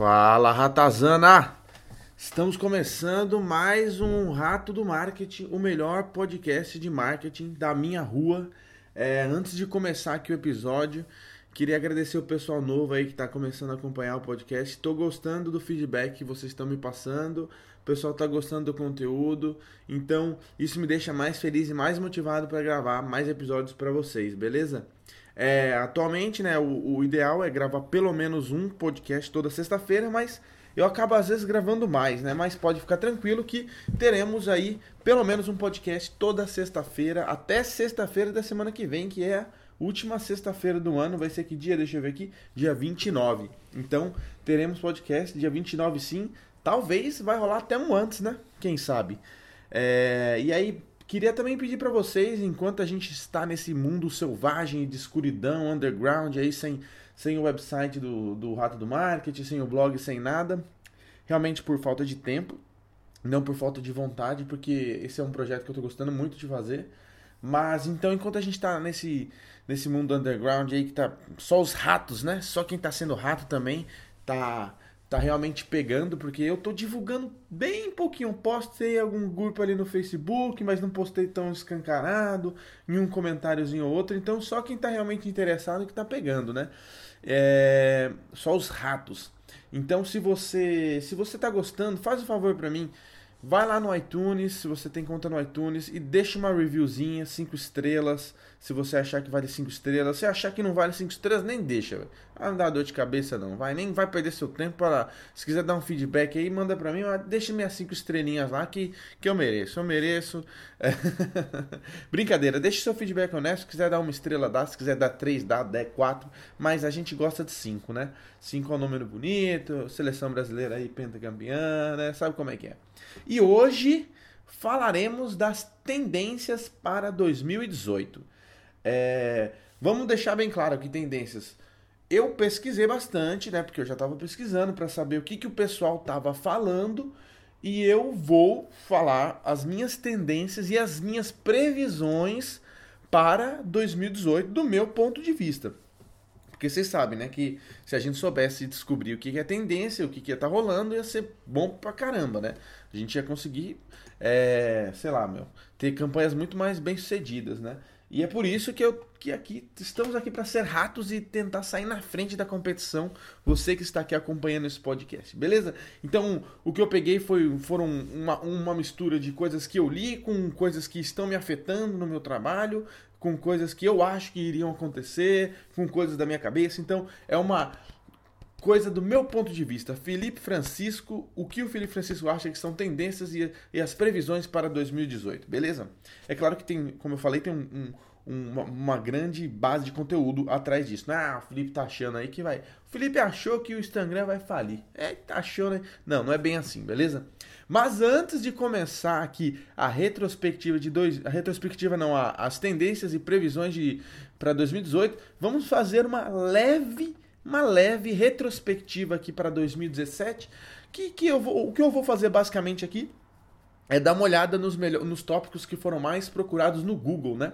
Fala Ratazana! Estamos começando mais um Rato do Marketing, o melhor podcast de marketing da minha rua. É, antes de começar aqui o episódio, queria agradecer o pessoal novo aí que está começando a acompanhar o podcast. Estou gostando do feedback que vocês estão me passando. O pessoal está gostando do conteúdo, então isso me deixa mais feliz e mais motivado para gravar mais episódios para vocês, beleza? É, atualmente, né, o, o, ideal é gravar pelo menos um podcast toda sexta-feira, mas eu acabo às vezes gravando mais, né? Mas pode ficar tranquilo que teremos aí pelo menos um podcast toda sexta-feira, até sexta-feira da semana que vem, que é a última sexta-feira do ano. Vai ser que dia? Deixa eu ver aqui. Dia 29. Então, teremos podcast dia 29 sim. Talvez vai rolar até um antes, né? Quem sabe? É, e aí, Queria também pedir para vocês, enquanto a gente está nesse mundo selvagem de escuridão, underground, aí sem, sem o website do, do Rato do Marketing, sem o blog, sem nada, realmente por falta de tempo, não por falta de vontade, porque esse é um projeto que eu estou gostando muito de fazer. Mas então, enquanto a gente está nesse, nesse mundo underground aí que tá só os ratos, né? Só quem está sendo rato também tá tá realmente pegando, porque eu tô divulgando bem pouquinho. Postei algum grupo ali no Facebook, mas não postei tão escancarado, em um comentáriozinho ou outro. Então só quem tá realmente interessado que tá pegando, né? É... Só os ratos. Então se você se você tá gostando, faz um favor para mim, Vai lá no iTunes, se você tem conta no iTunes, e deixa uma reviewzinha, 5 estrelas, se você achar que vale 5 estrelas. Se achar que não vale 5 estrelas, nem deixa, Ah, não dá dor de cabeça não, vai, nem vai perder seu tempo para Se quiser dar um feedback aí, manda pra mim, deixa minhas 5 estrelinhas lá que, que eu mereço, eu mereço. É. Brincadeira, deixa seu feedback honesto, se quiser dar uma estrela, dá, se quiser dar 3, dá, dá 4, mas a gente gosta de 5, né? 5 é um número bonito, seleção brasileira aí, pentacampeã, né? Sabe como é que é. E hoje falaremos das tendências para 2018. É, vamos deixar bem claro aqui tendências. Eu pesquisei bastante, né? Porque eu já estava pesquisando para saber o que, que o pessoal estava falando. E eu vou falar as minhas tendências e as minhas previsões para 2018 do meu ponto de vista. Porque vocês sabem, né, que se a gente soubesse descobrir o que é tendência, o que é tá rolando, ia ser bom pra caramba, né? A gente ia conseguir, é, sei lá, meu, ter campanhas muito mais bem sucedidas, né? E é por isso que, eu, que aqui estamos aqui para ser ratos e tentar sair na frente da competição. Você que está aqui acompanhando esse podcast, beleza? Então, o que eu peguei foi, foram uma, uma mistura de coisas que eu li com coisas que estão me afetando no meu trabalho, com coisas que eu acho que iriam acontecer, com coisas da minha cabeça. Então, é uma coisa do meu ponto de vista. Felipe Francisco, o que o Felipe Francisco acha que são tendências e, e as previsões para 2018, beleza? É claro que tem, como eu falei, tem um, um, uma, uma, grande base de conteúdo atrás disso. Ah, o Felipe tá achando aí que vai. O Felipe achou que o Instagram vai falir. É, tá achando? Não, não é bem assim, beleza? Mas antes de começar aqui a retrospectiva de dois, a retrospectiva não, a, as tendências e previsões de para 2018, vamos fazer uma leve, uma leve retrospectiva aqui para 2017, que, que eu vou, o que eu vou fazer basicamente aqui é dar uma olhada nos, melhor, nos tópicos que foram mais procurados no Google, né?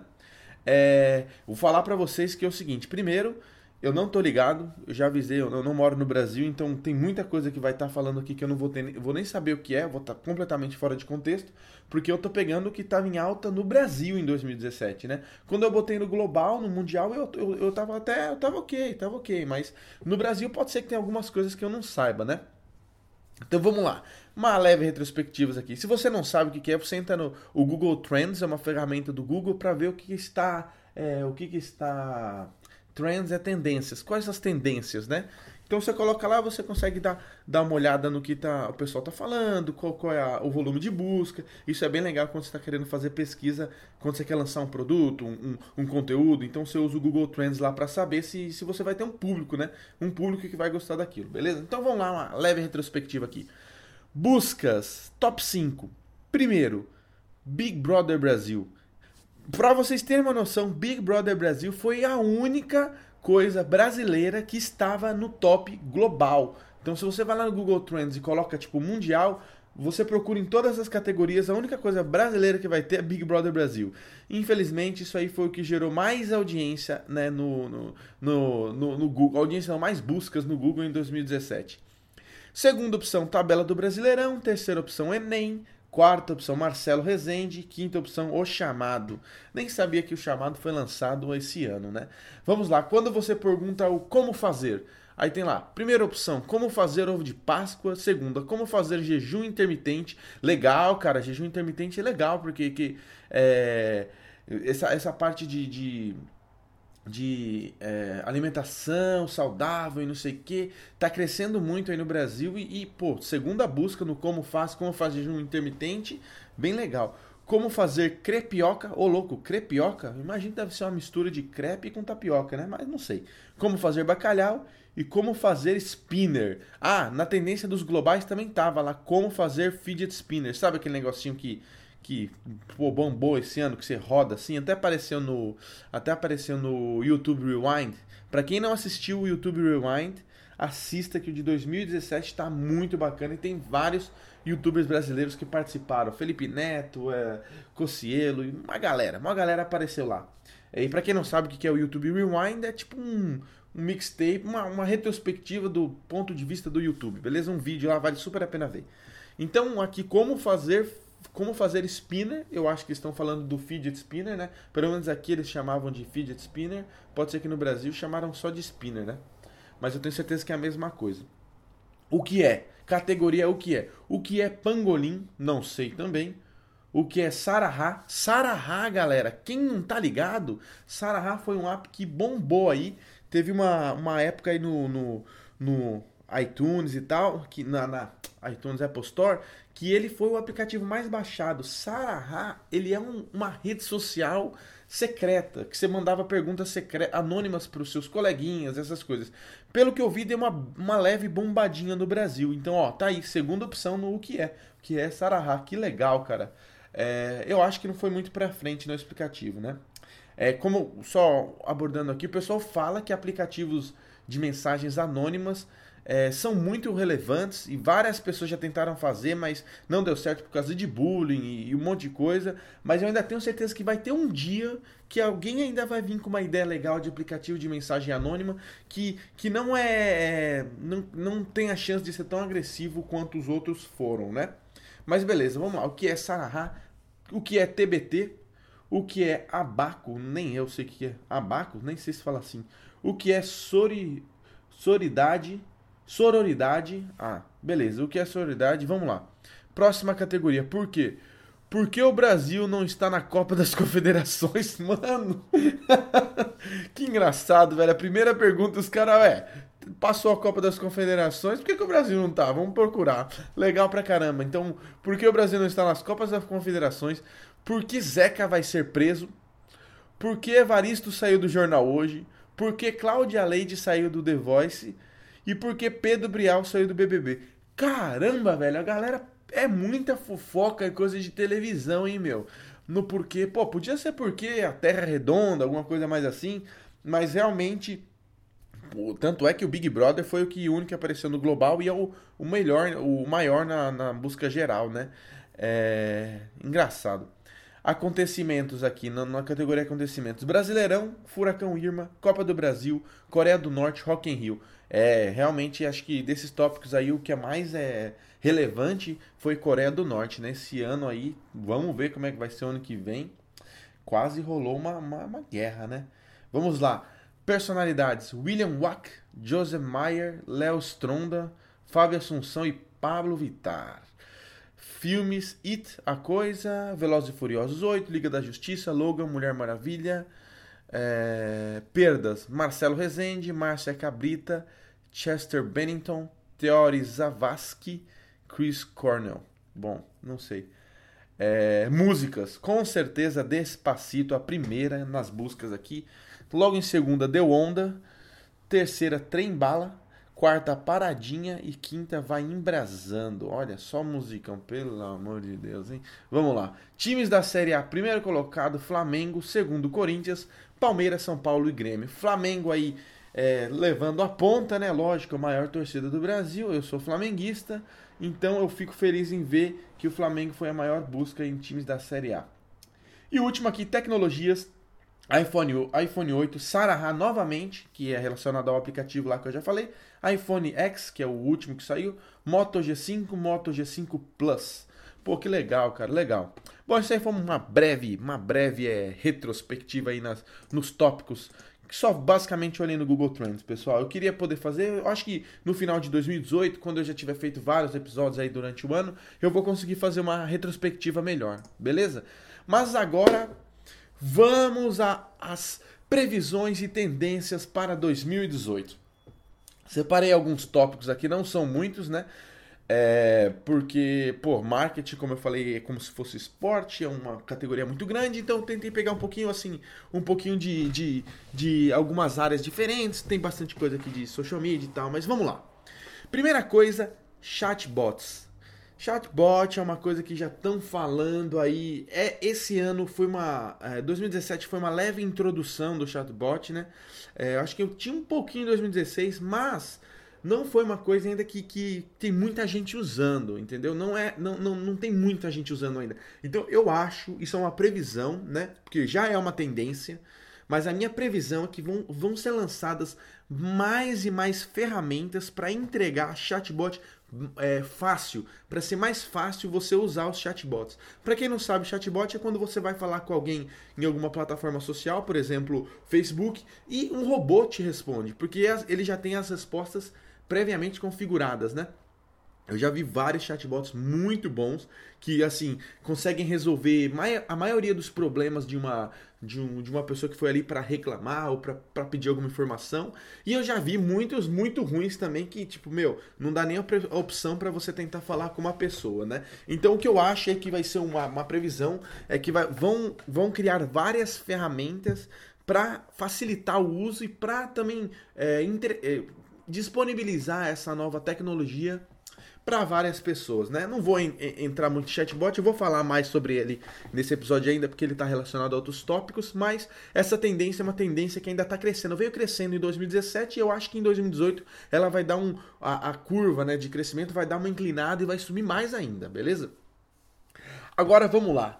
É, vou falar para vocês que é o seguinte, primeiro, eu não tô ligado, eu já avisei, eu não moro no Brasil, então tem muita coisa que vai estar tá falando aqui que eu não vou ter, vou nem saber o que é, vou estar tá completamente fora de contexto, porque eu tô pegando o que estava em alta no Brasil em 2017, né? Quando eu botei no global, no mundial, eu, eu, eu tava até, eu tava ok, tava ok, mas no Brasil pode ser que tenha algumas coisas que eu não saiba, né? Então vamos lá, uma leve retrospectiva aqui. Se você não sabe o que é, você entra no o Google Trends, é uma ferramenta do Google para ver o que está, é, o que, que está Trends é tendências. Quais as tendências, né? Então você coloca lá, você consegue dar, dar uma olhada no que tá, o pessoal está falando, qual, qual é a, o volume de busca. Isso é bem legal quando você está querendo fazer pesquisa, quando você quer lançar um produto, um, um, um conteúdo. Então você usa o Google Trends lá para saber se, se você vai ter um público, né? Um público que vai gostar daquilo, beleza? Então vamos lá, uma leve retrospectiva aqui. Buscas, top 5. Primeiro, Big Brother Brasil. Para vocês terem uma noção, Big Brother Brasil foi a única coisa brasileira que estava no top global. Então, se você vai lá no Google Trends e coloca tipo mundial, você procura em todas as categorias, a única coisa brasileira que vai ter é Big Brother Brasil. Infelizmente, isso aí foi o que gerou mais audiência né, no, no, no, no, no Google, audiência não, mais buscas no Google em 2017. Segunda opção, tabela do Brasileirão. Terceira opção, Enem. Quarta opção, Marcelo Rezende. Quinta opção, O Chamado. Nem sabia que o Chamado foi lançado esse ano, né? Vamos lá, quando você pergunta o como fazer, aí tem lá, primeira opção, como fazer ovo de Páscoa. Segunda, como fazer jejum intermitente. Legal, cara, jejum intermitente é legal, porque que, é, essa, essa parte de, de de é, alimentação saudável e não sei o que, tá crescendo muito aí no Brasil e, e, pô, segunda busca no como faz, como fazer jejum intermitente, bem legal. Como fazer crepioca, ô louco, crepioca? Imagina que deve ser uma mistura de crepe com tapioca, né? Mas não sei. Como fazer bacalhau e como fazer spinner. Ah, na tendência dos globais também tava lá, como fazer fidget spinner. Sabe aquele negocinho que que pô, bombou esse ano, que você roda assim, até apareceu no até apareceu no YouTube Rewind. Para quem não assistiu o YouTube Rewind, assista que o de 2017 está muito bacana e tem vários youtubers brasileiros que participaram. Felipe Neto, é, Cocielo, uma galera, uma galera apareceu lá. E para quem não sabe o que é o YouTube Rewind, é tipo um, um mixtape, uma, uma retrospectiva do ponto de vista do YouTube, beleza? Um vídeo lá, vale super a pena ver. Então, aqui, como fazer como fazer spinner, eu acho que estão falando do fidget spinner, né? Pelo menos aqui eles chamavam de fidget spinner. Pode ser que no Brasil chamaram só de spinner, né? Mas eu tenho certeza que é a mesma coisa. O que é? Categoria o que é? O que é pangolim? Não sei também. O que é Sarahá? Sarahá, galera, quem não tá ligado? Sarahá foi um app que bombou aí. Teve uma, uma época aí no, no, no iTunes e tal, que na, na iTunes Apple Store, que ele foi o aplicativo mais baixado. Sarahá, ele é um, uma rede social secreta, que você mandava perguntas anônimas para os seus coleguinhas, essas coisas. Pelo que eu vi, deu uma, uma leve bombadinha no Brasil. Então, ó, tá aí, segunda opção no o que é, que é Sarahá. Que legal, cara. É, eu acho que não foi muito para frente no explicativo, né? É, como só abordando aqui, o pessoal fala que aplicativos de mensagens anônimas é, são muito relevantes e várias pessoas já tentaram fazer, mas não deu certo por causa de bullying e, e, um monte de coisa. Mas eu ainda tenho certeza que vai ter um dia que alguém ainda vai vir com uma ideia legal de aplicativo de mensagem anônima que, que não é, é não, não tem a chance de ser tão agressivo quanto os outros foram, né? Mas beleza, vamos lá. O que é Sarahá? O que é TBT? O que é abaco? Nem eu sei o que é abaco, nem sei se fala assim. O que é sori, soridade? Sororidade. Ah, beleza. O que é sororidade? Vamos lá. Próxima categoria. Por quê? Por que o Brasil não está na Copa das Confederações? Mano, que engraçado, velho. A primeira pergunta, os caras, é, passou a Copa das Confederações, por que, que, o Brasil não tá? Vamos procurar. Legal pra caramba. Então, por que o Brasil não está nas Copas das Confederações? Por que Zeca vai ser preso? Por que Evaristo saiu do jornal hoje? Por que Cláudia Leide saiu do The Voice? E porque Pedro Brial saiu do BBB. Caramba, velho, a galera é muita fofoca e coisa de televisão, hein, meu? No porquê, pô, podia ser porque a Terra é redonda, alguma coisa mais assim, mas realmente tanto é que o Big Brother foi o que único que apareceu no global e é o, o melhor, o maior na, na busca geral, né? É engraçado. Acontecimentos aqui, na, na, categoria acontecimentos. Brasileirão, Furacão Irma, Copa do Brasil, Coreia do Norte, Rock in Rio. É, realmente acho que desses tópicos aí o que é mais é relevante foi Coreia do Norte, né? Esse ano aí, vamos ver como é que vai ser o ano que vem. Quase rolou uma, uma, uma guerra, né? Vamos lá. Personalidades: William Wack, Joseph Meyer, Léo Stronda, Fábio Assunção e Pablo Vittar. Filmes: It, A Coisa, Velozes e Furiosos 8, Liga da Justiça, Logan, Mulher Maravilha, é, perdas: Marcelo Rezende, Márcia Cabrita, Chester Bennington, Theory Zavasky, Chris Cornell. Bom, não sei. É, músicas, com certeza Despacito, a primeira nas buscas aqui. Logo em segunda, Deu Onda. Terceira, Trem Bala. Quarta, Paradinha. E quinta, Vai Embrasando. Olha só musicão, pelo amor de Deus, hein? Vamos lá. Times da Série A: primeiro colocado, Flamengo. Segundo, Corinthians. Palmeiras, São Paulo e Grêmio. Flamengo aí é, levando a ponta, né? Lógico, a maior torcida do Brasil. Eu sou flamenguista, então eu fico feliz em ver que o Flamengo foi a maior busca em times da Série A. E último aqui, tecnologias. iPhone, iPhone 8, Saraha novamente, que é relacionado ao aplicativo lá que eu já falei, iPhone X, que é o último que saiu, Moto G5, Moto G5 Plus. Pô, que legal, cara, legal. Bom, isso aí foi uma breve, uma breve é, retrospectiva aí nas, nos tópicos só basicamente olhei no Google Trends, pessoal. Eu queria poder fazer, eu acho que no final de 2018, quando eu já tiver feito vários episódios aí durante o ano, eu vou conseguir fazer uma retrospectiva melhor, beleza? Mas agora vamos às previsões e tendências para 2018. Separei alguns tópicos aqui, não são muitos, né? É, porque, pô, marketing, como eu falei, é como se fosse esporte, é uma categoria muito grande, então tentei pegar um pouquinho assim, um pouquinho de, de, de algumas áreas diferentes, tem bastante coisa aqui de social media e tal, mas vamos lá. Primeira coisa, chatbots. Chatbot é uma coisa que já estão falando aí. É esse ano foi uma, é, 2017 foi uma leve introdução do chatbot, né? É, acho que eu tinha um pouquinho em 2016, mas não foi uma coisa ainda que, que tem muita gente usando, entendeu? Não é, não, não, não tem muita gente usando ainda. Então eu acho, isso é uma previsão, né? Porque já é uma tendência, mas a minha previsão é que vão, vão ser lançadas mais e mais ferramentas para entregar chatbot é, fácil, para ser mais fácil você usar os chatbots. Para quem não sabe, chatbot é quando você vai falar com alguém em alguma plataforma social, por exemplo, Facebook, e um robô te responde, porque ele já tem as respostas previamente configuradas, né? Eu já vi vários chatbots muito bons que assim conseguem resolver a maioria dos problemas de uma de, um, de uma pessoa que foi ali para reclamar ou para pedir alguma informação. E eu já vi muitos muito ruins também que tipo meu não dá nem a opção para você tentar falar com uma pessoa, né? Então o que eu acho é que vai ser uma, uma previsão é que vai, vão vão criar várias ferramentas para facilitar o uso e para também é, inter, é, disponibilizar essa nova tecnologia para várias pessoas, né? Não vou en entrar muito em chatbot, eu vou falar mais sobre ele nesse episódio ainda, porque ele está relacionado a outros tópicos, mas essa tendência é uma tendência que ainda está crescendo. Veio crescendo em 2017 e eu acho que em 2018 ela vai dar um. A, a curva né, de crescimento vai dar uma inclinada e vai subir mais ainda, beleza? Agora vamos lá.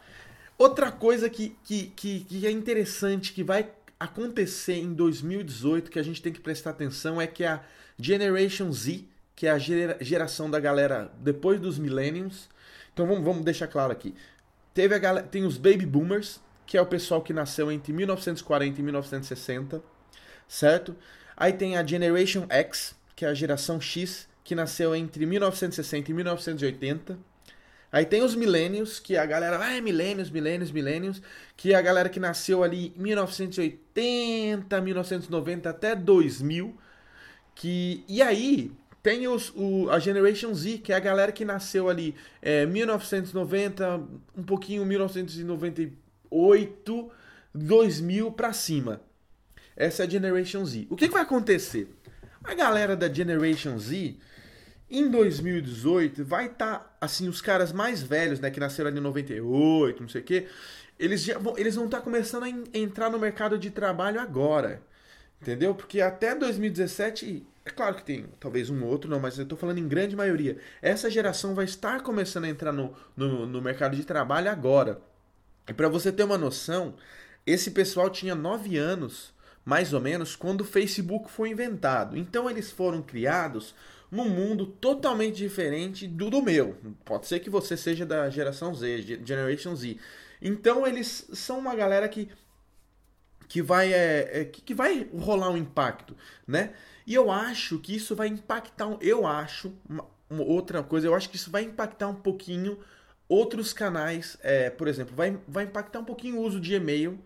Outra coisa que, que, que, que é interessante, que vai acontecer em 2018 que a gente tem que prestar atenção é que a Generation Z, que é a geração da galera depois dos millennials. Então vamos, vamos deixar claro aqui. Teve a galera, tem os baby boomers, que é o pessoal que nasceu entre 1940 e 1960, certo? Aí tem a Generation X, que é a geração X, que nasceu entre 1960 e 1980. Aí tem os milênios, que a galera, ah, é milênios, milênios, milênios, que é a galera que nasceu ali em 1980, 1990 até 2000, que e aí tem os, o, a Generation Z, que é a galera que nasceu ali é, 1990, um pouquinho 1998, 2000 para cima. Essa é a Generation Z. O que, que vai acontecer? A galera da Generation Z em 2018 vai estar, tá, assim, os caras mais velhos, né, que nasceram ali em 98, não sei o quê, eles, já vão, eles vão estar tá começando a entrar no mercado de trabalho agora. Entendeu? Porque até 2017, é claro que tem talvez um outro, não, mas eu estou falando em grande maioria. Essa geração vai estar começando a entrar no, no, no mercado de trabalho agora. E para você ter uma noção, esse pessoal tinha 9 anos, mais ou menos, quando o Facebook foi inventado. Então eles foram criados num mundo totalmente diferente do do meu. Pode ser que você seja da geração Z, Generation Z. Então eles são uma galera que que vai é, é que, que vai rolar um impacto, né? E eu acho que isso vai impactar, eu acho uma, uma outra coisa, eu acho que isso vai impactar um pouquinho outros canais, é, por exemplo, vai, vai impactar um pouquinho o uso de e-mail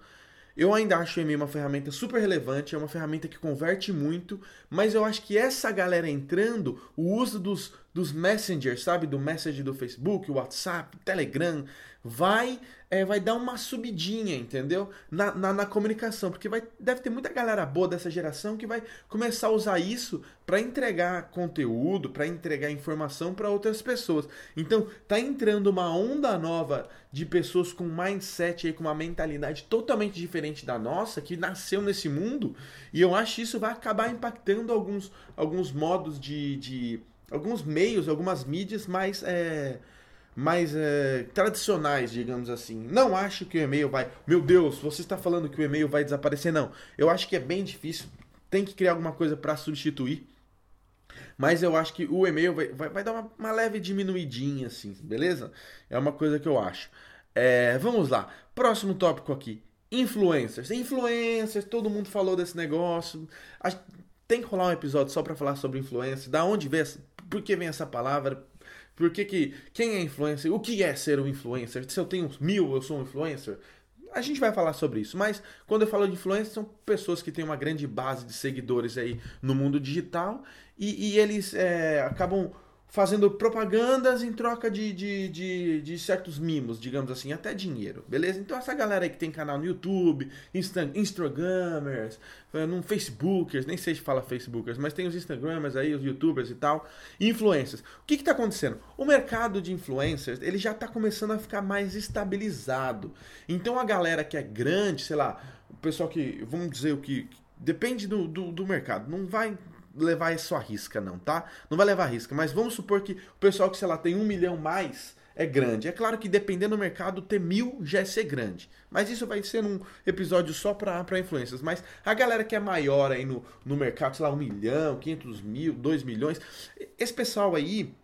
eu ainda acho o e-mail uma ferramenta super relevante, é uma ferramenta que converte muito, mas eu acho que essa galera entrando, o uso dos, dos messengers, sabe? Do message do Facebook, WhatsApp, Telegram, vai é, vai dar uma subidinha, entendeu? Na, na, na, comunicação, porque vai, deve ter muita galera boa dessa geração que vai começar a usar isso para entregar conteúdo, para entregar informação para outras pessoas. Então, tá entrando uma onda nova de pessoas com mindset aí, com uma mentalidade totalmente diferente da nossa, que nasceu nesse mundo, e eu acho que isso vai acabar impactando alguns, alguns modos de, de alguns meios, algumas mídias mais. É, mais é, tradicionais, digamos assim. Não acho que o e-mail vai. Meu Deus, você está falando que o e-mail vai desaparecer? Não. Eu acho que é bem difícil. Tem que criar alguma coisa para substituir. Mas eu acho que o e-mail vai, vai, vai dar uma, uma, leve diminuidinha, assim, beleza? É uma coisa que eu acho. É, vamos lá. Próximo tópico aqui. Influencers. Influencers, todo mundo falou desse negócio. Tem que rolar um episódio só para falar sobre influência. Da onde vem essa, por que vem essa palavra? Por que, que quem é influencer? O que é ser um influencer? Se eu tenho mil, eu sou um influencer? A gente vai falar sobre isso, mas quando eu falo de influencer, são pessoas que têm uma grande base de seguidores aí no mundo digital e, e eles é, acabam fazendo propagandas em troca de, de, de, de, certos mimos, digamos assim, até dinheiro, beleza? Então essa galera aí que tem canal no YouTube, Insta Instagramers, eh, no Facebookers, nem sei se fala Facebookers, mas tem os Instagramers aí, os YouTubers e tal, influencers. O que que tá acontecendo? O mercado de influencers, ele já tá começando a ficar mais estabilizado. Então a galera que é grande, sei lá, o pessoal que, vamos dizer o que, depende do, do, do mercado, não vai levar isso à risca, não, tá? Não vai levar a risca, mas vamos supor que o pessoal que, sei lá, tem um milhão mais é grande. É claro que dependendo do mercado, ter mil já é ser grande. Mas isso vai ser um episódio só para influências. Mas a galera que é maior aí no, no mercado, sei lá, um milhão, quinhentos mil, dois milhões, esse pessoal aí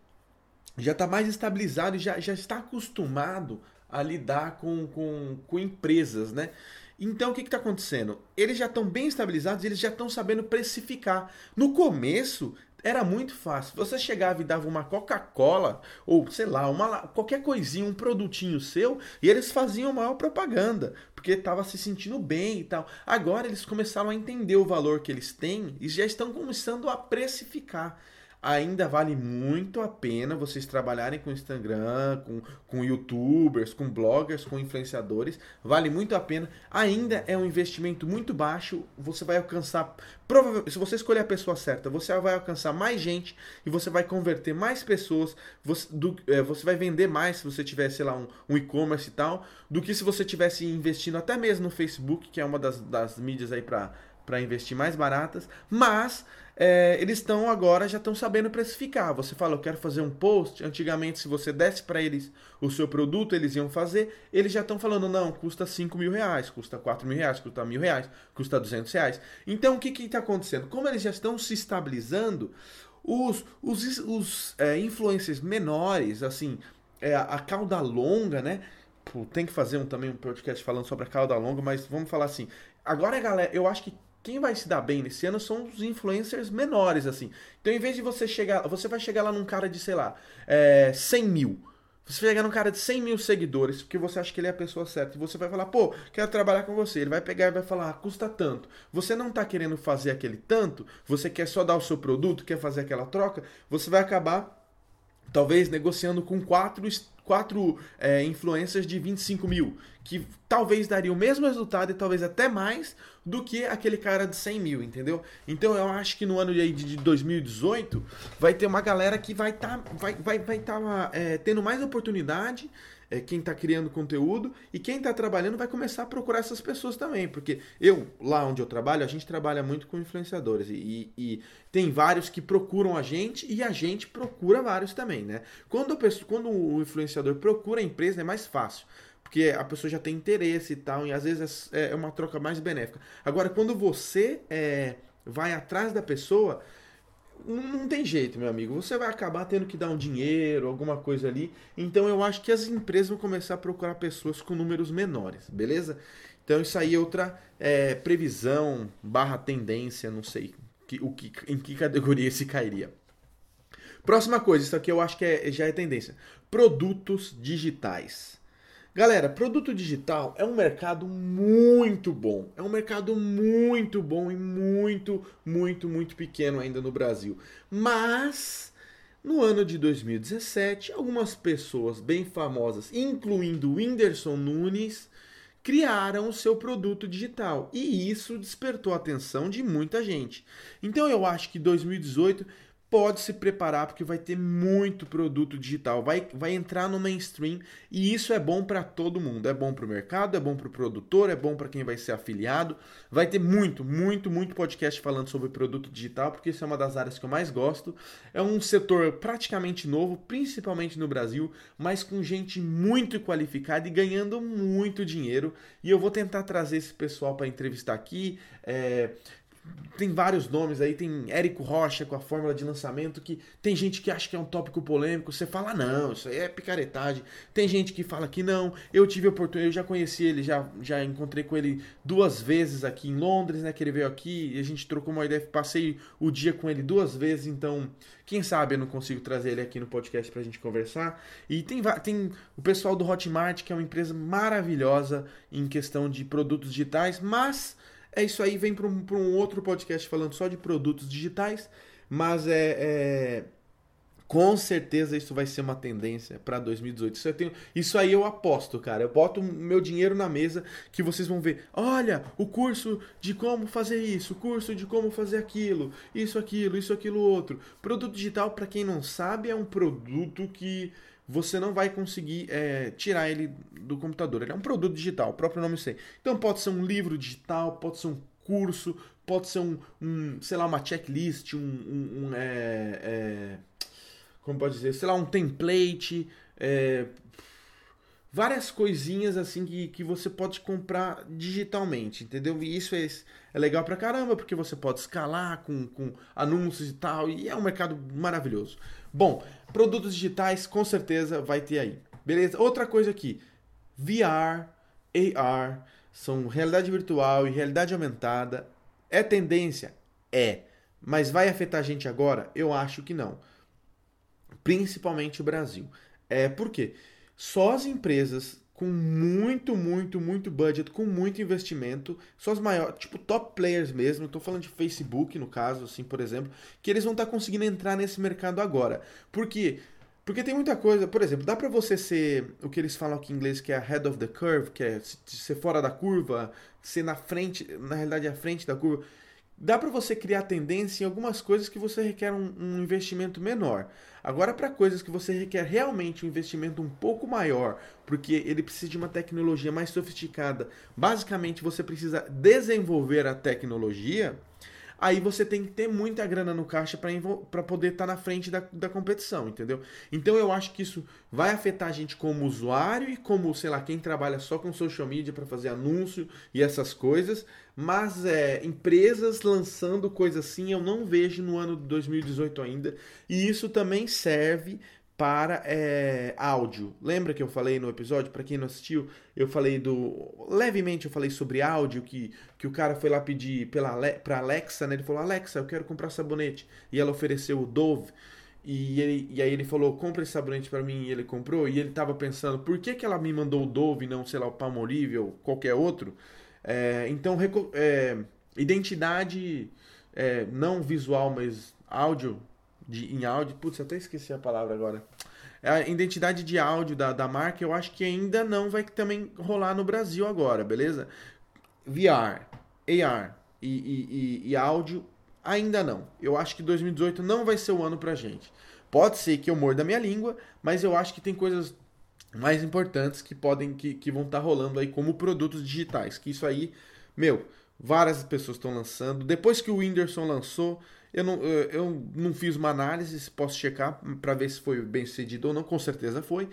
já está mais estabilizado e já, já está acostumado a lidar com, com, com empresas, né? Então o que está acontecendo? Eles já estão bem estabilizados, eles já estão sabendo precificar. No começo era muito fácil. Você chegava e dava uma Coca-Cola ou sei lá, uma qualquer coisinha, um produtinho seu e eles faziam maior propaganda porque estava se sentindo bem e tal. Agora eles começaram a entender o valor que eles têm e já estão começando a precificar ainda vale muito a pena vocês trabalharem com Instagram, com, com youtubers, com bloggers, com influenciadores. Vale muito a pena. Ainda é um investimento muito baixo. Você vai alcançar, provavelmente, se você escolher a pessoa certa, você vai alcançar mais gente e você vai converter mais pessoas. Você, do, é, você vai vender mais se você tiver, sei lá, um, um e-commerce e tal, do que se você tivesse investindo até mesmo no Facebook, que é uma das, das mídias aí para investir mais baratas. Mas é, eles estão agora já estão sabendo precificar. Você fala, eu quero fazer um post. Antigamente, se você desse para eles o seu produto, eles iam fazer. Eles já estão falando, não, custa 5 mil reais, custa 4 mil reais, custa mil reais, custa 200 reais. Então, o que está acontecendo? Como eles já estão se estabilizando, os, os, os é, influencers menores, assim, é, a cauda longa, né? Pô, tem que fazer um, também um podcast falando sobre a cauda longa, mas vamos falar assim. Agora, galera, eu acho que quem vai se dar bem nesse ano são os influencers menores, assim. Então, em vez de você chegar, você vai chegar lá num cara de, sei lá, é, 100 mil. Você vai chegar num cara de 100 mil seguidores, porque você acha que ele é a pessoa certa. E você vai falar, pô, quero trabalhar com você. Ele vai pegar e vai falar, ah, custa tanto. Você não tá querendo fazer aquele tanto, você quer só dar o seu produto, quer fazer aquela troca, você vai acabar, talvez, negociando com quatro quatro é, de 25 mil, que talvez daria o mesmo resultado e talvez até mais do que aquele cara de 100 mil, entendeu? Então eu acho que no ano de 2018 vai ter uma galera que vai estar tá, vai, vai, vai tá, é, tendo mais oportunidade é, quem está criando conteúdo e quem está trabalhando vai começar a procurar essas pessoas também, porque eu, lá onde eu trabalho, a gente trabalha muito com influenciadores e, e tem vários que procuram a gente e a gente procura vários também, né? Quando, pessoa, quando o influenciador procura a empresa é mais fácil, porque a pessoa já tem interesse e tal, e às vezes é, é uma troca mais benéfica. Agora, quando você é, vai atrás da pessoa, não tem jeito, meu amigo. Você vai acabar tendo que dar um dinheiro, alguma coisa ali. Então eu acho que as empresas vão começar a procurar pessoas com números menores, beleza? Então isso aí é outra é, previsão barra tendência, não sei que, o que, em que categoria se cairia. Próxima coisa, isso aqui eu acho que é, já é tendência. Produtos digitais. Galera, produto digital é um mercado muito bom. É um mercado muito bom e muito, muito, muito pequeno ainda no Brasil. Mas no ano de 2017, algumas pessoas bem famosas, incluindo Whindersson Nunes, criaram o seu produto digital. E isso despertou a atenção de muita gente. Então eu acho que 2018 pode se preparar porque vai ter muito produto digital, vai, vai entrar no mainstream e isso é bom para todo mundo. É bom para o mercado, é bom para o produtor, é bom para quem vai ser afiliado. Vai ter muito, muito, muito podcast falando sobre produto digital porque isso é uma das áreas que eu mais gosto. É um setor praticamente novo, principalmente no Brasil, mas com gente muito qualificada e ganhando muito dinheiro. E eu vou tentar trazer esse pessoal para entrevistar aqui. É, tem vários nomes aí, tem Érico Rocha com a fórmula de lançamento, que tem gente que acha que é um tópico polêmico, você fala, não, isso aí é picaretagem. Tem gente que fala que não, eu tive a oportunidade, eu já conheci ele, já, já encontrei com ele duas vezes aqui em Londres, né, que ele veio aqui, e a gente trocou uma ideia, passei o dia com ele duas vezes, então, quem sabe eu não consigo trazer ele aqui no podcast pra gente conversar. E tem, tem o pessoal do Hotmart, que é uma empresa maravilhosa em questão de produtos digitais, mas é isso aí, vem para um, um outro podcast falando só de produtos digitais, mas é, é com certeza isso vai ser uma tendência para 2018. Isso, tenho, isso aí eu aposto, cara. Eu boto meu dinheiro na mesa que vocês vão ver. Olha, o curso de como fazer isso, o curso de como fazer aquilo, isso, aquilo, isso, aquilo, outro. Produto digital, para quem não sabe, é um produto que você não vai conseguir é, tirar ele do computador. Ele é um produto digital, o próprio nome sei. Então pode ser um livro digital, pode ser um curso, pode ser um, um sei lá, uma checklist, um, um, um é, é, como pode dizer, sei lá, um template, é, várias coisinhas assim que, que você pode comprar digitalmente, entendeu? E isso é, é legal pra caramba, porque você pode escalar com, com anúncios e tal, e é um mercado maravilhoso. Bom, produtos digitais com certeza vai ter aí. Beleza? Outra coisa aqui, VR, AR, são realidade virtual e realidade aumentada. É tendência? É. Mas vai afetar a gente agora? Eu acho que não. Principalmente o Brasil. É, por quê? Só as empresas com muito, muito, muito budget, com muito investimento, só as maiores, tipo top players mesmo, estou falando de Facebook no caso, assim, por exemplo, que eles vão estar tá conseguindo entrar nesse mercado agora. Por quê? Porque tem muita coisa, por exemplo, dá para você ser o que eles falam aqui em inglês que é head of the curve, que é ser fora da curva, ser na frente, na realidade à frente da curva dá para você criar tendência em algumas coisas que você requer um, um investimento menor. Agora, para coisas que você requer realmente um investimento um pouco maior, porque ele precisa de uma tecnologia mais sofisticada, basicamente você precisa desenvolver a tecnologia aí você tem que ter muita grana no caixa para poder estar tá na frente da, da competição, entendeu? Então eu acho que isso vai afetar a gente como usuário e como, sei lá, quem trabalha só com social media para fazer anúncio e essas coisas, mas é, empresas lançando coisa assim eu não vejo no ano de 2018 ainda, e isso também serve para é, áudio. Lembra que eu falei no episódio, para quem não assistiu, eu falei do. Levemente eu falei sobre áudio, que, que o cara foi lá pedir pela, pra Alexa, né? Ele falou, Alexa, eu quero comprar sabonete. E ela ofereceu o Dove. E, ele, e aí ele falou, compra esse sabonete para mim, e ele comprou. E ele tava pensando, por que, que ela me mandou o Dove e não, sei lá, o Palmolive ou qualquer outro? É, então, é, identidade não visual, mas áudio de, em áudio. Putz, até esqueci a palavra agora. É a identidade de áudio da, da marca, eu acho que ainda não vai também rolar no Brasil agora, beleza? VR, AR e, e, e, e áudio, ainda não. Eu acho que 2018 não vai ser o ano pra gente. Pode ser que eu morda a minha língua, mas eu acho que tem coisas mais importantes que podem que, que vão estar tá rolando aí como produtos digitais. Que isso aí, meu, várias pessoas estão lançando. Depois que o Whindersson lançou, eu não, eu não fiz uma análise, posso checar para ver se foi bem sucedido ou não, com certeza foi.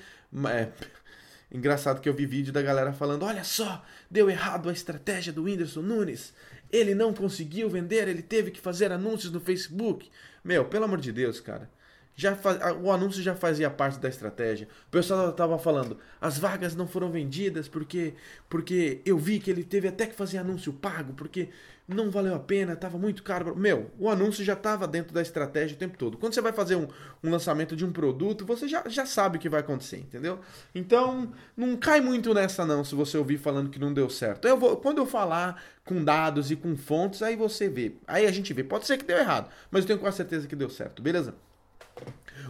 É, engraçado que eu vi vídeo da galera falando: olha só, deu errado a estratégia do Whindersson Nunes. Ele não conseguiu vender, ele teve que fazer anúncios no Facebook. Meu, pelo amor de Deus, cara já faz, o anúncio já fazia parte da estratégia. O pessoal estava falando, as vagas não foram vendidas porque porque eu vi que ele teve até que fazer anúncio pago, porque não valeu a pena, estava muito caro. Meu, o anúncio já estava dentro da estratégia o tempo todo. Quando você vai fazer um, um lançamento de um produto, você já, já sabe o que vai acontecer, entendeu? Então, não cai muito nessa não, se você ouvir falando que não deu certo. Eu vou, quando eu falar com dados e com fontes, aí você vê. Aí a gente vê. Pode ser que deu errado, mas eu tenho quase certeza que deu certo, beleza?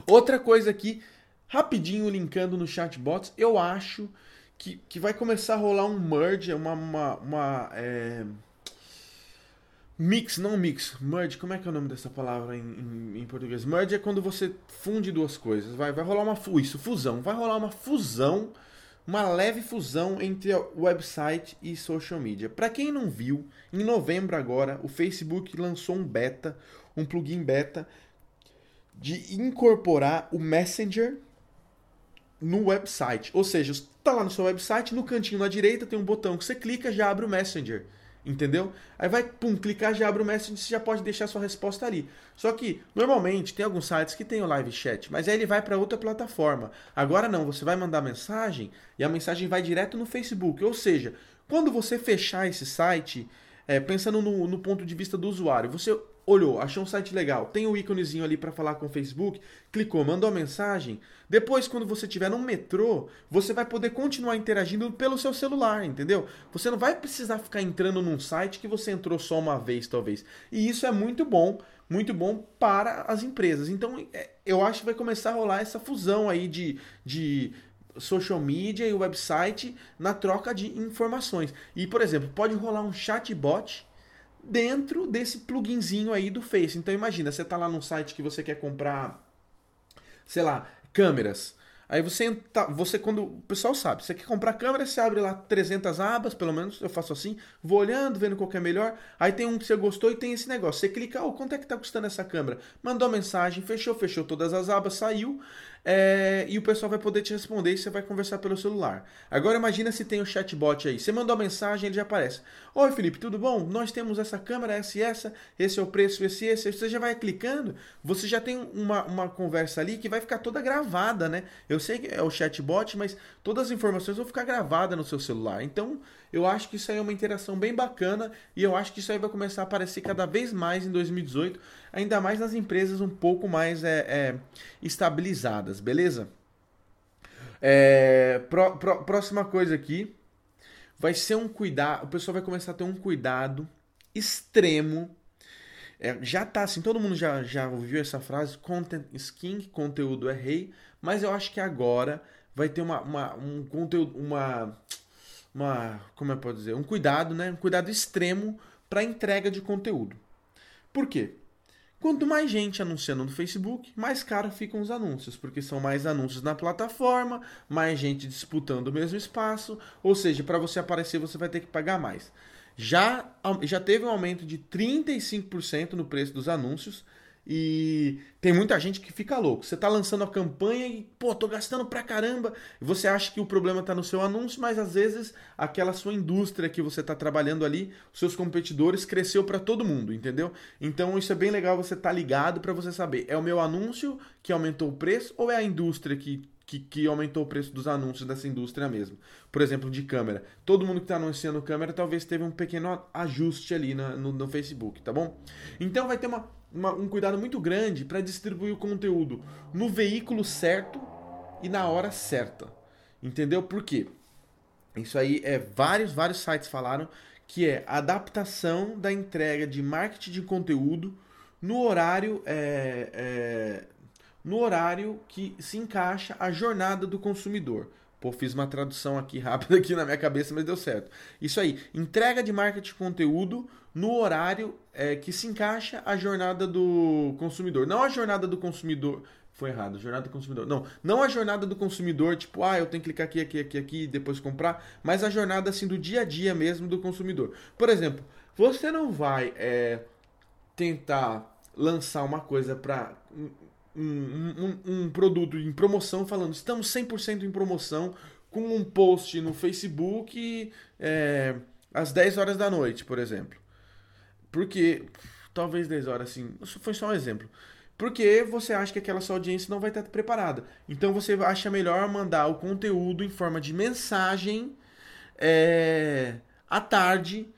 Outra coisa aqui, rapidinho linkando no chatbots, eu acho que, que vai começar a rolar um merge, uma. uma, uma é... Mix, não mix, merge, como é que é o nome dessa palavra em, em, em português? Merge é quando você funde duas coisas. Vai, vai rolar uma isso, fusão. Vai rolar uma fusão, uma leve fusão entre website e social media. Para quem não viu, em novembro agora, o Facebook lançou um beta, um plugin beta de incorporar o Messenger no website. Ou seja, está lá no seu website, no cantinho na direita tem um botão que você clica já abre o Messenger. Entendeu? Aí vai, pum, clicar, já abre o Messenger, você já pode deixar sua resposta ali. Só que, normalmente, tem alguns sites que tem o live chat, mas aí ele vai para outra plataforma. Agora não, você vai mandar mensagem e a mensagem vai direto no Facebook. Ou seja, quando você fechar esse site, é, pensando no, no ponto de vista do usuário, você olhou, achou um site legal, tem um íconezinho ali para falar com o Facebook, clicou, mandou a mensagem. Depois, quando você estiver no metrô, você vai poder continuar interagindo pelo seu celular, entendeu? Você não vai precisar ficar entrando num site que você entrou só uma vez, talvez. E isso é muito bom, muito bom para as empresas. Então, é, eu acho que vai começar a rolar essa fusão aí de, de social media e website na troca de informações. E, por exemplo, pode rolar um chatbot dentro desse pluginzinho aí do Face. Então imagina, você está lá num site que você quer comprar, sei lá, câmeras. Aí você, tá, você quando o pessoal sabe, você quer comprar câmera, você abre lá 300 abas, pelo menos eu faço assim, vou olhando, vendo qual que é melhor. Aí tem um que você gostou e tem esse negócio. Você clica, oh, quanto é que tá custando essa câmera? Mandou mensagem, fechou, fechou todas as abas, saiu é, e o pessoal vai poder te responder e você vai conversar pelo celular. Agora imagina se tem o chatbot aí. Você mandou a mensagem, ele já aparece. Oi Felipe, tudo bom? Nós temos essa câmera, essa e essa, esse é o preço, esse e esse. Você já vai clicando, você já tem uma, uma conversa ali que vai ficar toda gravada, né? Eu sei que é o chatbot, mas todas as informações vão ficar gravadas no seu celular. Então, eu acho que isso aí é uma interação bem bacana e eu acho que isso aí vai começar a aparecer cada vez mais em 2018, ainda mais nas empresas um pouco mais é, é estabilizadas, beleza? É, pro, próxima coisa aqui vai ser um cuidado, o pessoal vai começar a ter um cuidado extremo. É, já tá assim, todo mundo já, já ouviu essa frase, content is king, conteúdo é rei, mas eu acho que agora vai ter uma, uma um conteúdo, uma uma, como eu posso dizer, um cuidado, né? Um cuidado extremo para entrega de conteúdo. Por quê? Quanto mais gente anunciando no Facebook, mais caro ficam os anúncios, porque são mais anúncios na plataforma, mais gente disputando o mesmo espaço, ou seja, para você aparecer você vai ter que pagar mais. Já, já teve um aumento de 35% no preço dos anúncios, e tem muita gente que fica louco. Você está lançando a campanha e, pô, tô gastando pra caramba. Você acha que o problema está no seu anúncio, mas às vezes aquela sua indústria que você está trabalhando ali, seus competidores, cresceu para todo mundo, entendeu? Então isso é bem legal você tá ligado para você saber: é o meu anúncio que aumentou o preço ou é a indústria que que, que, aumentou o preço dos anúncios dessa indústria mesmo. Por exemplo, de câmera. Todo mundo que está anunciando câmera talvez teve um pequeno ajuste ali na, no, no, Facebook, tá bom? Então vai ter uma, uma, um cuidado muito grande para distribuir o conteúdo no veículo certo e na hora certa. Entendeu? Por quê? Isso aí é vários, vários sites falaram que é adaptação da entrega de marketing de conteúdo no horário é, é, no horário que se encaixa a jornada do consumidor. Pô, fiz uma tradução aqui rápida aqui na minha cabeça, mas deu certo. Isso aí, entrega de marketing de conteúdo no horário é, que se encaixa a jornada do consumidor. Não a jornada do consumidor. Foi errado, jornada do consumidor. Não, não a jornada do consumidor, tipo, ah, eu tenho que clicar aqui, aqui, aqui, aqui e depois comprar, mas a jornada assim do dia a dia mesmo do consumidor. Por exemplo, você não vai é, tentar lançar uma coisa para um, um, um produto em promoção falando estamos 100% em promoção com um post no Facebook é, às 10 horas da noite, por exemplo. Porque, talvez 10 horas assim, foi só um exemplo. Porque você acha que aquela sua audiência não vai estar preparada. Então você acha melhor mandar o conteúdo em forma de mensagem é, à tarde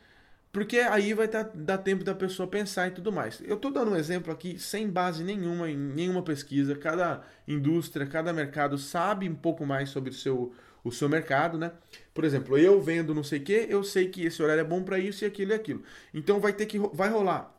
porque aí vai tá, dar tempo da pessoa pensar e tudo mais. Eu estou dando um exemplo aqui sem base nenhuma em nenhuma pesquisa. Cada indústria, cada mercado sabe um pouco mais sobre o seu, o seu mercado, né? Por exemplo, eu vendo não sei o que, eu sei que esse horário é bom para isso e aquilo e aquilo. Então vai ter que vai rolar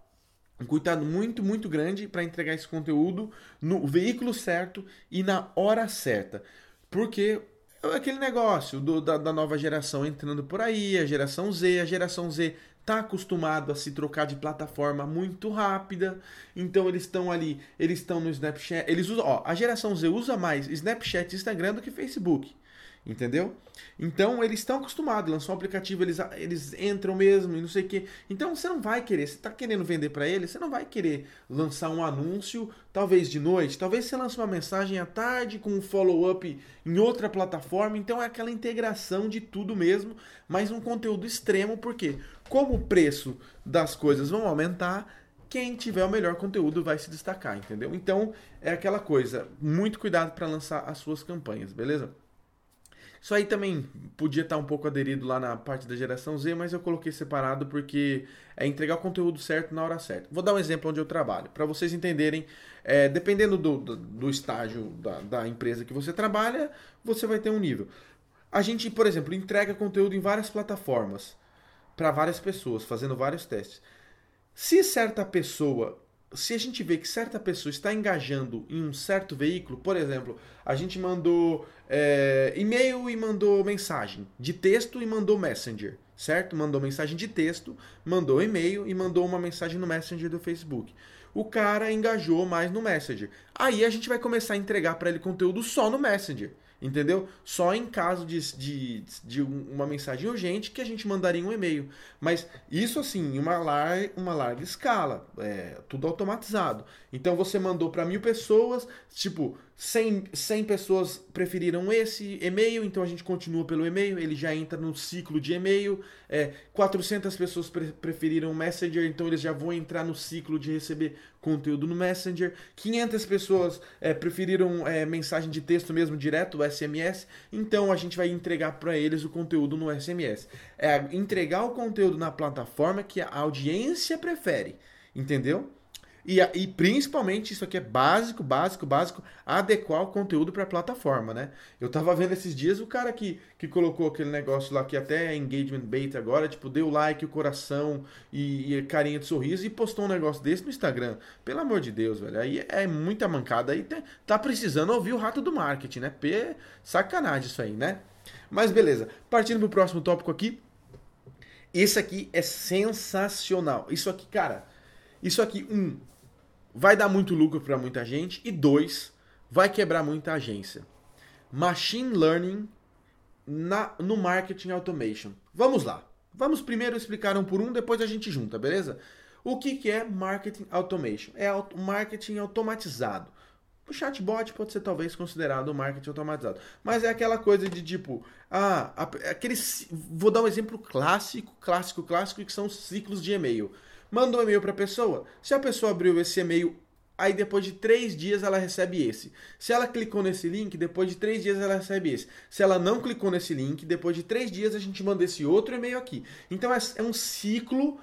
um cuidado muito, muito grande para entregar esse conteúdo no veículo certo e na hora certa. Porque é aquele negócio do, da, da, nova geração entrando por aí, a geração Z, a geração Z tá acostumado a se trocar de plataforma muito rápida, então eles estão ali, eles estão no Snapchat, eles usam, ó, a geração Z usa mais Snapchat e Instagram do que Facebook. Entendeu? Então eles estão acostumados, lançou um aplicativo, eles, eles entram mesmo e não sei o que. Então você não vai querer, você está querendo vender para eles, você não vai querer lançar um anúncio, talvez de noite, talvez você lance uma mensagem à tarde com um follow-up em outra plataforma. Então é aquela integração de tudo mesmo, mas um conteúdo extremo, porque como o preço das coisas vão aumentar, quem tiver o melhor conteúdo vai se destacar, entendeu? Então é aquela coisa, muito cuidado para lançar as suas campanhas, beleza? Isso aí também podia estar um pouco aderido lá na parte da geração Z, mas eu coloquei separado porque é entregar o conteúdo certo na hora certa. Vou dar um exemplo onde eu trabalho, para vocês entenderem. É, dependendo do, do, do estágio da, da empresa que você trabalha, você vai ter um nível. A gente, por exemplo, entrega conteúdo em várias plataformas para várias pessoas, fazendo vários testes. Se certa pessoa se a gente vê que certa pessoa está engajando em um certo veículo, por exemplo, a gente mandou é, e-mail e mandou mensagem de texto e mandou Messenger, certo? Mandou mensagem de texto, mandou e-mail e mandou uma mensagem no Messenger do Facebook. O cara engajou mais no Messenger. Aí a gente vai começar a entregar para ele conteúdo só no Messenger. Entendeu? Só em caso de, de, de uma mensagem urgente que a gente mandaria um e-mail. Mas isso assim, em uma, lar, uma larga escala. É, tudo automatizado. Então você mandou para mil pessoas, tipo, 100, 100 pessoas preferiram esse e-mail, então a gente continua pelo e-mail, ele já entra no ciclo de e-mail. É, 400 pessoas pre preferiram Messenger, então eles já vão entrar no ciclo de receber conteúdo no Messenger. 500 pessoas é, preferiram é, mensagem de texto mesmo direto, o SMS, então a gente vai entregar para eles o conteúdo no SMS. É entregar o conteúdo na plataforma que a audiência prefere, entendeu? E, e principalmente, isso aqui é básico, básico, básico, adequar o conteúdo para a plataforma, né? Eu tava vendo esses dias o cara que, que colocou aquele negócio lá que até é engagement bait agora, tipo, deu like, o coração e, e carinha de sorriso e postou um negócio desse no Instagram. Pelo amor de Deus, velho. Aí é muita mancada. Aí tá, tá precisando ouvir o rato do marketing, né? P, sacanagem isso aí, né? Mas beleza. Partindo pro próximo tópico aqui. Esse aqui é sensacional. Isso aqui, cara. Isso aqui, um, vai dar muito lucro para muita gente e dois, vai quebrar muita agência. Machine Learning na, no Marketing Automation. Vamos lá. Vamos primeiro explicar um por um, depois a gente junta, beleza? O que, que é Marketing Automation? É marketing automatizado. O chatbot pode ser talvez considerado marketing automatizado. Mas é aquela coisa de tipo, ah, aqueles. Vou dar um exemplo clássico, clássico, clássico, que são ciclos de e-mail mandou um e-mail para a pessoa. Se a pessoa abriu esse e-mail, aí depois de três dias ela recebe esse. Se ela clicou nesse link, depois de três dias ela recebe esse. Se ela não clicou nesse link, depois de três dias a gente manda esse outro e-mail aqui. Então é, é um ciclo,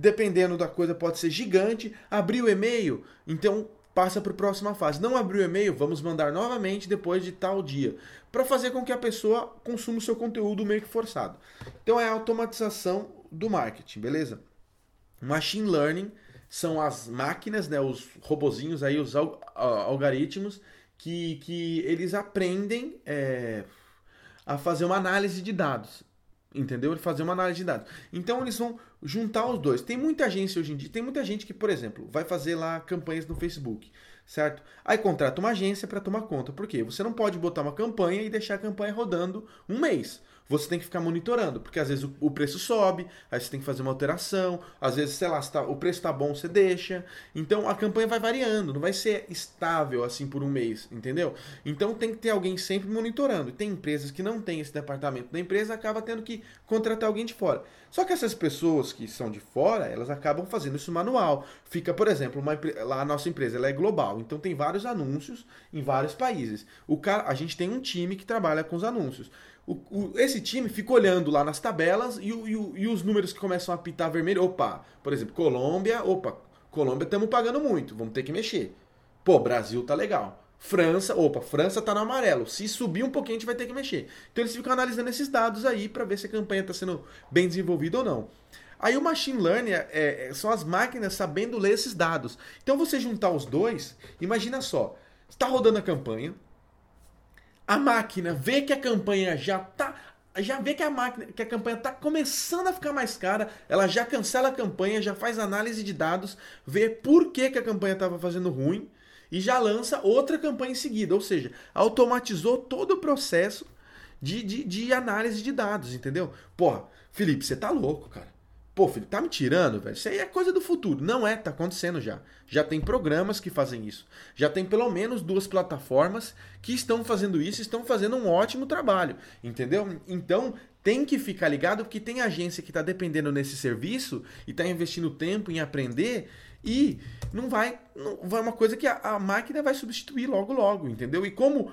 dependendo da coisa, pode ser gigante. Abriu o e-mail, então passa para a próxima fase. Não abriu e-mail, vamos mandar novamente depois de tal dia. Para fazer com que a pessoa consuma o seu conteúdo meio que forçado. Então é a automatização do marketing, beleza? Machine Learning são as máquinas, né, os robozinhos aí, os algoritmos que, que eles aprendem é, a fazer uma análise de dados. Entendeu? Fazer uma análise de dados. Então eles vão juntar os dois. Tem muita agência hoje em dia, tem muita gente que, por exemplo, vai fazer lá campanhas no Facebook, certo? Aí contrata uma agência para tomar conta. Por quê? Você não pode botar uma campanha e deixar a campanha rodando um mês você tem que ficar monitorando, porque às vezes o, o preço sobe, aí você tem que fazer uma alteração, às vezes, sei lá, tá, o preço tá bom, você deixa. Então a campanha vai variando, não vai ser estável assim por um mês, entendeu? Então tem que ter alguém sempre monitorando. Tem empresas que não têm esse departamento da empresa, acaba tendo que contratar alguém de fora. Só que essas pessoas que são de fora, elas acabam fazendo isso manual. Fica, por exemplo, uma, lá a nossa empresa ela é global, então tem vários anúncios em vários países. O cara, a gente tem um time que trabalha com os anúncios. O, o, esse time fica olhando lá nas tabelas e, e, e, os números que começam a apitar vermelho. Opa, por exemplo, Colômbia, opa, Colômbia estamos pagando muito, vamos ter que mexer. Pô, Brasil tá legal. França, opa, França tá no amarelo. Se subir um pouquinho, a gente vai ter que mexer. Então eles ficam analisando esses dados aí para ver se a campanha está sendo bem desenvolvida ou não. Aí o machine learning é, é, são as máquinas sabendo ler esses dados. Então você juntar os dois, imagina só, está rodando a campanha, a máquina vê que a campanha já tá já vê que a máquina, que a campanha está começando a ficar mais cara, ela já cancela a campanha, já faz análise de dados, vê por que, que a campanha estava fazendo ruim e já lança outra campanha em seguida. Ou seja, automatizou todo o processo de, de, de análise de dados, entendeu? Porra, Felipe, você tá louco, cara. Pô, Felipe, tá me tirando, velho? Isso aí é coisa do futuro. Não é, tá acontecendo já. Já tem programas que fazem isso. Já tem pelo menos duas plataformas que estão fazendo isso, estão fazendo um ótimo trabalho, entendeu? Então, tem que ficar ligado porque tem agência que está dependendo nesse serviço e está investindo tempo em aprender e não vai, não vai uma coisa que a, a máquina vai substituir logo logo, entendeu? E como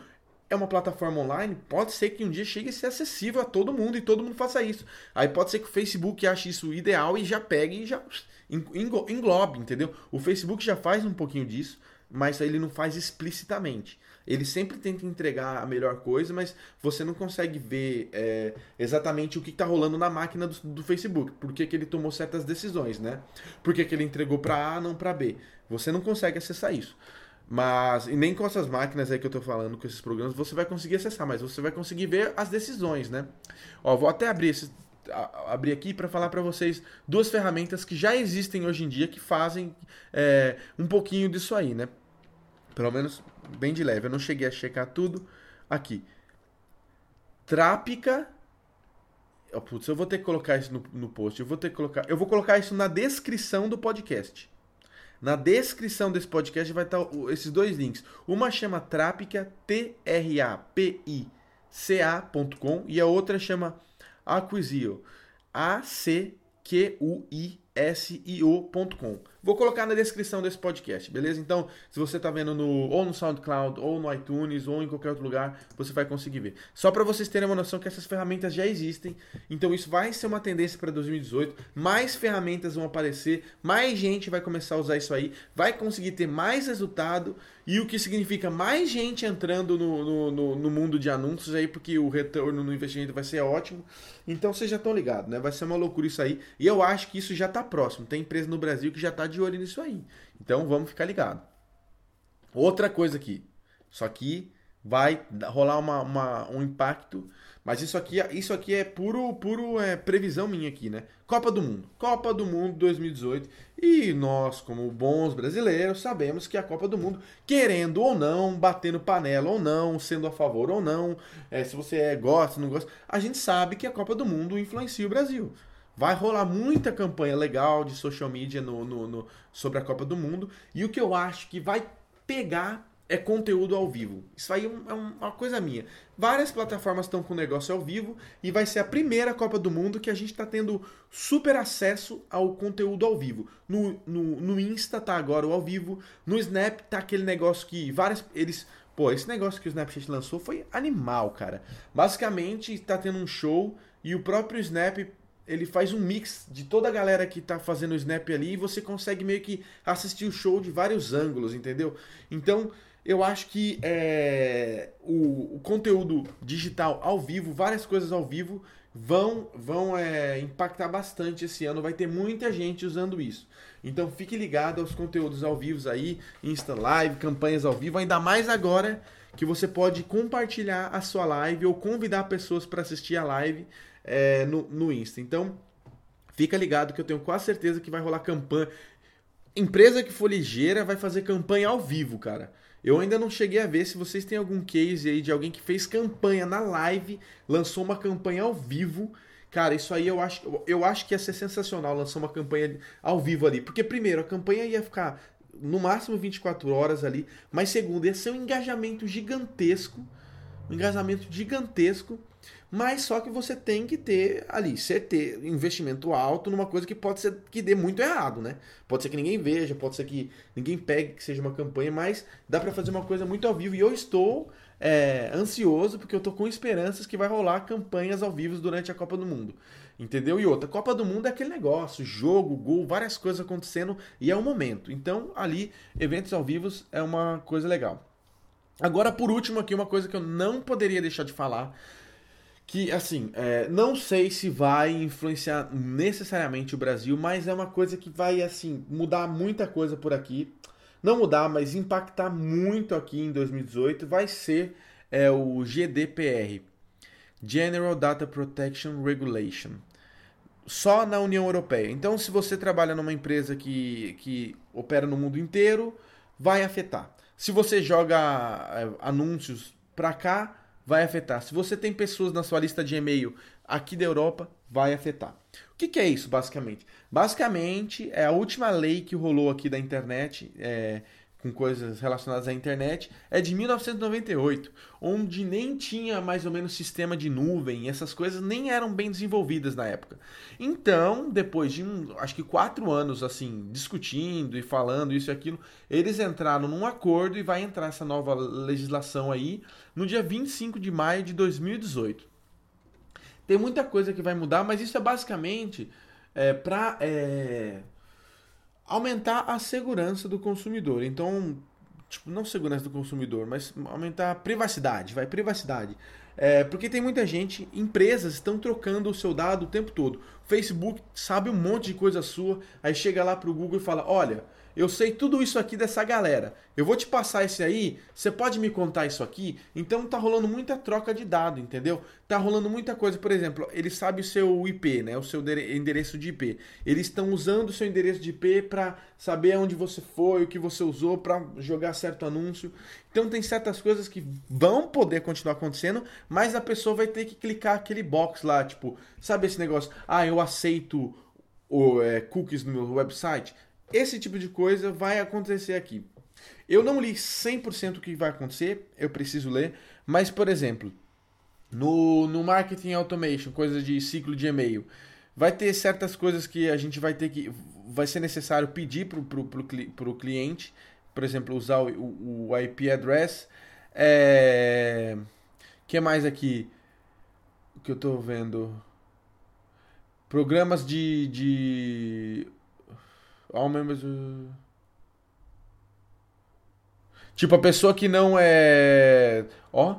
é uma plataforma online, pode ser que um dia chegue a ser acessível a todo mundo e todo mundo faça isso. Aí pode ser que o Facebook ache isso ideal e já pegue e já englobe, entendeu? O Facebook já faz um pouquinho disso, mas ele não faz explicitamente. Ele sempre tenta entregar a melhor coisa, mas você não consegue ver é, exatamente o que está rolando na máquina do, do Facebook. Por que, que, ele tomou certas decisões, né? Por que, que ele entregou para A, não para B. Você não consegue acessar isso. Mas, e nem com essas máquinas aí que eu tô falando, com esses programas, você vai conseguir acessar, mas você vai conseguir ver as decisões, né? Ó, vou até abrir esse, a, abrir aqui para falar para vocês duas ferramentas que já existem hoje em dia que fazem é, um pouquinho disso aí, né? Pelo menos bem de leve. Eu não cheguei a checar tudo aqui. Trápica. Oh, putz, eu vou ter que colocar isso no, no post. Eu vou ter que colocar. Eu vou colocar isso na descrição do podcast. Na descrição desse podcast vai estar esses dois links. Uma chama Trapica, T-R-A-P-I-C-A.com e a outra chama Acquisio, A-C-Q-U-I-S-I-O.com. Vou colocar na descrição desse podcast, beleza? Então, se você está vendo no, ou no SoundCloud, ou no iTunes, ou em qualquer outro lugar, você vai conseguir ver. Só para vocês terem uma noção que essas ferramentas já existem, então isso vai ser uma tendência para 2018. Mais ferramentas vão aparecer, mais gente vai começar a usar isso aí, vai conseguir ter mais resultado, e o que significa mais gente entrando no, no, no, no mundo de anúncios aí, porque o retorno no investimento vai ser ótimo. Então vocês já estão ligados, né? Vai ser uma loucura isso aí. E eu acho que isso já está próximo. Tem empresa no Brasil que já está de olho nisso aí. Então vamos ficar ligado. Outra coisa aqui. Isso aqui vai rolar uma, uma, um impacto. Mas isso aqui, isso aqui é puro, puro é, previsão minha aqui, né? Copa do Mundo. Copa do Mundo 2018. E nós, como bons brasileiros, sabemos que a Copa do Mundo, querendo ou não, batendo panela ou não, sendo a favor ou não, é, se você é, gosta, não gosta, a gente sabe que a Copa do Mundo influencia o Brasil. Vai rolar muita campanha legal de social media no, no, no, sobre a Copa do Mundo. E o que eu acho que vai pegar é conteúdo ao vivo. Isso aí é, é uma coisa minha. Várias plataformas estão com negócio ao vivo e vai ser a primeira Copa do Mundo que a gente está tendo super acesso ao conteúdo ao vivo. No, no, no Insta tá agora o ao vivo, no Snap tá aquele negócio que várias eles Pô, esse negócio que o Snapchat lançou foi animal, cara. Basicamente, está tendo um show e o próprio Snap ele faz um mix de toda a galera que tá fazendo o snap ali e você consegue meio que assistir o show de vários ângulos, entendeu? Então, eu acho que é, o, o, conteúdo digital ao vivo, várias coisas ao vivo, vão, vão é, impactar bastante esse ano. Vai ter muita gente usando isso. Então, fique ligado aos conteúdos ao vivo aí, Insta Live, campanhas ao vivo, ainda mais agora que você pode compartilhar a sua live ou convidar pessoas para assistir a live é, no, no Insta. Então, fica ligado que eu tenho quase certeza que vai rolar campanha. Empresa que for ligeira vai fazer campanha ao vivo, cara. Eu ainda não cheguei a ver se vocês têm algum case aí de alguém que fez campanha na live, lançou uma campanha ao vivo. Cara, isso aí eu acho, eu acho que ia ser sensacional lançar uma campanha ao vivo ali. Porque, primeiro, a campanha ia ficar no máximo 24 horas ali. Mas, segundo, ia ser um engajamento gigantesco. Um engajamento gigantesco mas só que você tem que ter ali, ter investimento alto numa coisa que pode ser que dê muito errado, né? Pode ser que ninguém veja, pode ser que ninguém pegue que seja uma campanha, mas dá para fazer uma coisa muito ao vivo. E eu estou é, ansioso porque eu tô com esperanças que vai rolar campanhas ao vivo durante a Copa do Mundo. Entendeu? E outra, Copa do Mundo é aquele negócio, jogo, gol, várias coisas acontecendo e é o momento. Então, ali, eventos ao vivo é uma coisa legal. Agora, por último, aqui, uma coisa que eu não poderia deixar de falar que assim, é, não sei se vai influenciar necessariamente o Brasil, mas é uma coisa que vai assim mudar muita coisa por aqui. Não mudar, mas impactar muito aqui em 2018 vai ser é, o GDPR. General Data Protection Regulation. Só na União Europeia. Então, se você trabalha numa empresa que, que opera no mundo inteiro, vai afetar. Se você joga eh, anúncios para cá, vai afetar. Se você tem pessoas na sua lista de e-mail aqui da Europa, vai afetar. O que, que, é isso, basicamente? Basicamente, é a última lei que rolou aqui da internet, é, com coisas relacionadas à internet, é de 1998, onde nem tinha mais ou menos sistema de nuvem, essas coisas nem eram bem desenvolvidas na época. Então, depois de, um, acho que quatro anos, assim, discutindo e falando isso e aquilo, eles entraram num acordo e vai entrar essa nova legislação aí no dia 25 de maio de 2018. Tem muita coisa que vai mudar, mas isso é basicamente é, para é, aumentar a segurança do consumidor. Então, tipo, não segurança do consumidor, mas aumentar a privacidade, vai, privacidade. É, porque tem muita gente, empresas estão trocando o seu dado o tempo todo. Facebook sabe um monte de coisa sua, aí chega lá pro Google e fala: olha, eu sei tudo isso aqui dessa galera. Eu vou te passar esse aí, você pode me contar isso aqui? Então tá rolando muita troca de dado, entendeu? Tá rolando muita coisa, por exemplo, ele sabe o seu IP, né, o seu endereço de IP. Eles estão usando o seu endereço de IP para saber onde você foi, o que você usou para jogar certo anúncio. Então tem certas coisas que vão poder continuar acontecendo, mas a pessoa vai ter que clicar aquele box lá, tipo, sabe esse negócio? Ah, eu aceito o, é, cookies no meu website. Esse tipo de coisa vai acontecer aqui. Eu não li 100% o que vai acontecer, eu preciso ler, mas, por exemplo, no, no Marketing Automation, coisas de ciclo de e-mail, vai ter certas coisas que a gente vai ter que. Vai ser necessário pedir para o cliente, por exemplo, usar o, o, o IP address. É, que mais aqui que eu estou vendo? Programas de, de All members. Tipo, a pessoa que não é. Ó.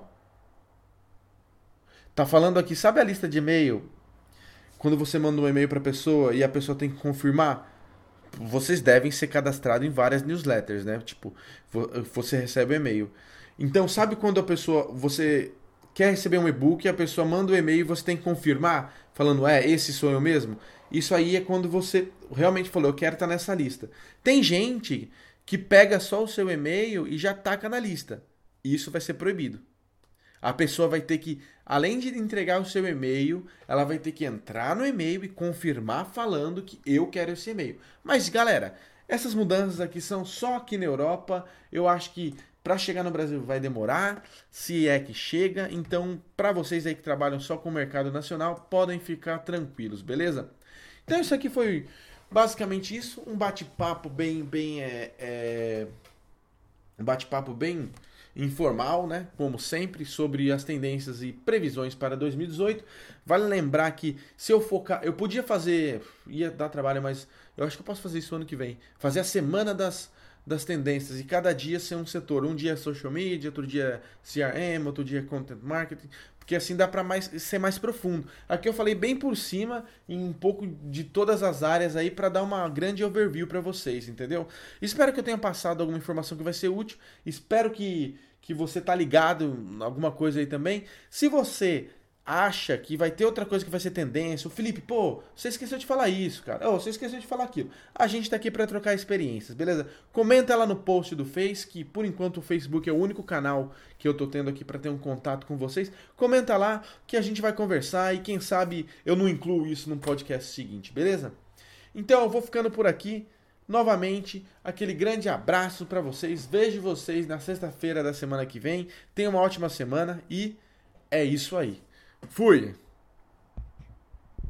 Tá falando aqui, sabe a lista de e-mail? Quando você manda um e-mail pra pessoa e a pessoa tem que confirmar, vocês devem ser cadastrados em várias newsletters, né? Tipo, você recebe o um e-mail. Então, sabe quando a pessoa. Você quer receber um e-book a pessoa manda o um e-mail e você tem que confirmar, falando, é, esse sou eu mesmo? Isso aí é quando você realmente falou, eu quero estar nessa lista. Tem gente que pega só o seu e-mail e já taca na lista. Isso vai ser proibido. A pessoa vai ter que, além de entregar o seu e-mail, ela vai ter que entrar no e-mail e confirmar falando que eu quero esse e-mail. Mas galera, essas mudanças aqui são só aqui na Europa. Eu acho que para chegar no Brasil vai demorar, se é que chega. Então, para vocês aí que trabalham só com o mercado nacional, podem ficar tranquilos, beleza? Então isso aqui foi basicamente isso, um bate-papo bem, bem, é, é um bate-papo bem informal, né? Como sempre, sobre as tendências e previsões para 2018. Vale lembrar que se eu focar, eu podia fazer, ia dar trabalho, mas eu acho que eu posso fazer isso ano que vem. Fazer a semana das, das tendências e cada dia ser um setor. Um dia é social media, outro dia é CRM, outro dia é content marketing. Porque assim dá para mais, ser mais profundo. Aqui eu falei bem por cima, em um pouco de todas as áreas aí, para dar uma grande overview para vocês, entendeu? Espero que eu tenha passado alguma informação que vai ser útil. Espero que, que você tá ligado alguma coisa aí também. Se você acha que vai ter outra coisa que vai ser tendência. O Felipe, pô, você esqueceu de falar isso, cara. Oh, você esqueceu de falar aquilo. A gente tá aqui para trocar experiências, beleza? Comenta lá no post do Face, que por enquanto o Facebook é o único canal que eu tô tendo aqui para ter um contato com vocês. Comenta lá que a gente vai conversar e quem sabe eu não incluo isso no podcast seguinte, beleza? Então eu vou ficando por aqui. Novamente, aquele grande abraço para vocês. Vejo vocês na sexta-feira da semana que vem. Tenha uma ótima semana e é isso aí. Fui!